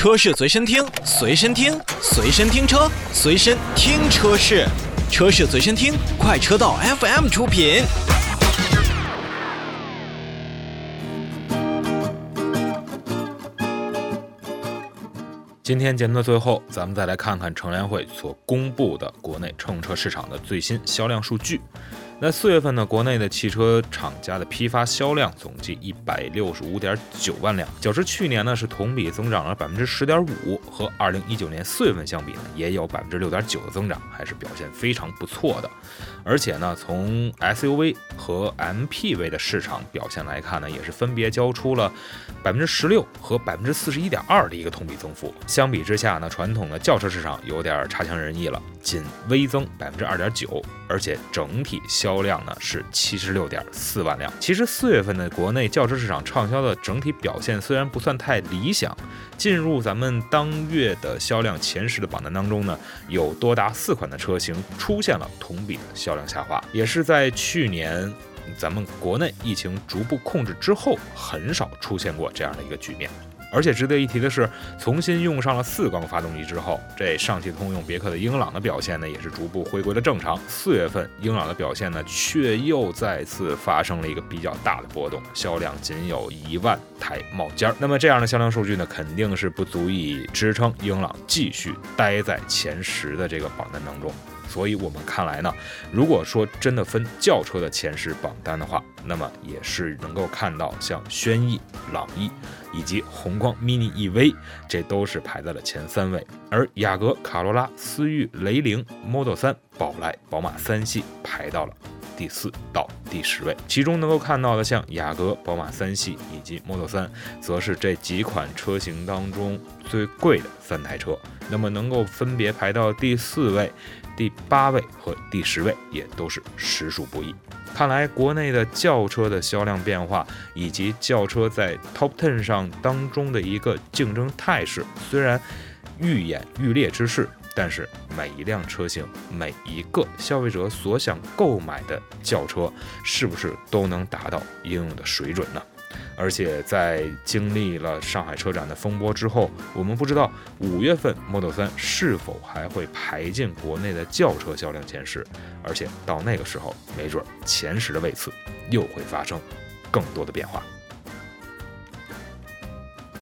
车市随身听，随身听，随身听车，随身听车市，车市随身听，快车道 FM 出品。今天节目的最后，咱们再来看看乘联会所公布的国内乘用车市场的最新销量数据。那四月份呢，国内的汽车厂家的批发销量总计一百六十五点九万辆，较之去年呢是同比增长了百分之十点五，和二零一九年四月份相比呢也有百分之六点九的增长，还是表现非常不错的。而且呢，从 SUV 和 MPV 的市场表现来看呢，也是分别交出了百分之十六和百分之四十一点二的一个同比增幅。相比之下呢，传统的轿车市场有点差强人意了，仅微增百分之二点九，而且整体销销量呢是七十六点四万辆。其实四月份的国内轿车市场畅销的整体表现虽然不算太理想，进入咱们当月的销量前十的榜单当中呢，有多达四款的车型出现了同比的销量下滑，也是在去年咱们国内疫情逐步控制之后，很少出现过这样的一个局面。而且值得一提的是，重新用上了四缸发动机之后，这上汽通用别克的英朗的表现呢，也是逐步回归了正常。四月份英朗的表现呢，却又再次发生了一个比较大的波动，销量仅有一万台冒尖儿。那么这样的销量数据呢，肯定是不足以支撑英朗继续待在前十的这个榜单当中。所以我们看来呢，如果说真的分轿车的前十榜单的话，那么也是能够看到像轩逸、朗逸以及宏光 mini EV，这都是排在了前三位。而雅阁、卡罗拉、思域、雷凌、Model 3、宝来、宝马三系排到了第四到第十位。其中能够看到的，像雅阁、宝马三系以及 Model 3，则是这几款车型当中最贵的三台车。那么能够分别排到第四位。第八位和第十位也都是实属不易。看来国内的轿车的销量变化，以及轿车在 Top Ten 上当中的一个竞争态势，虽然愈演愈烈之势，但是每一辆车型，每一个消费者所想购买的轿车，是不是都能达到应有的水准呢？而且在经历了上海车展的风波之后，我们不知道五月份 Model 3是否还会排进国内的轿车销量前十。而且到那个时候，没准前十的位次又会发生更多的变化。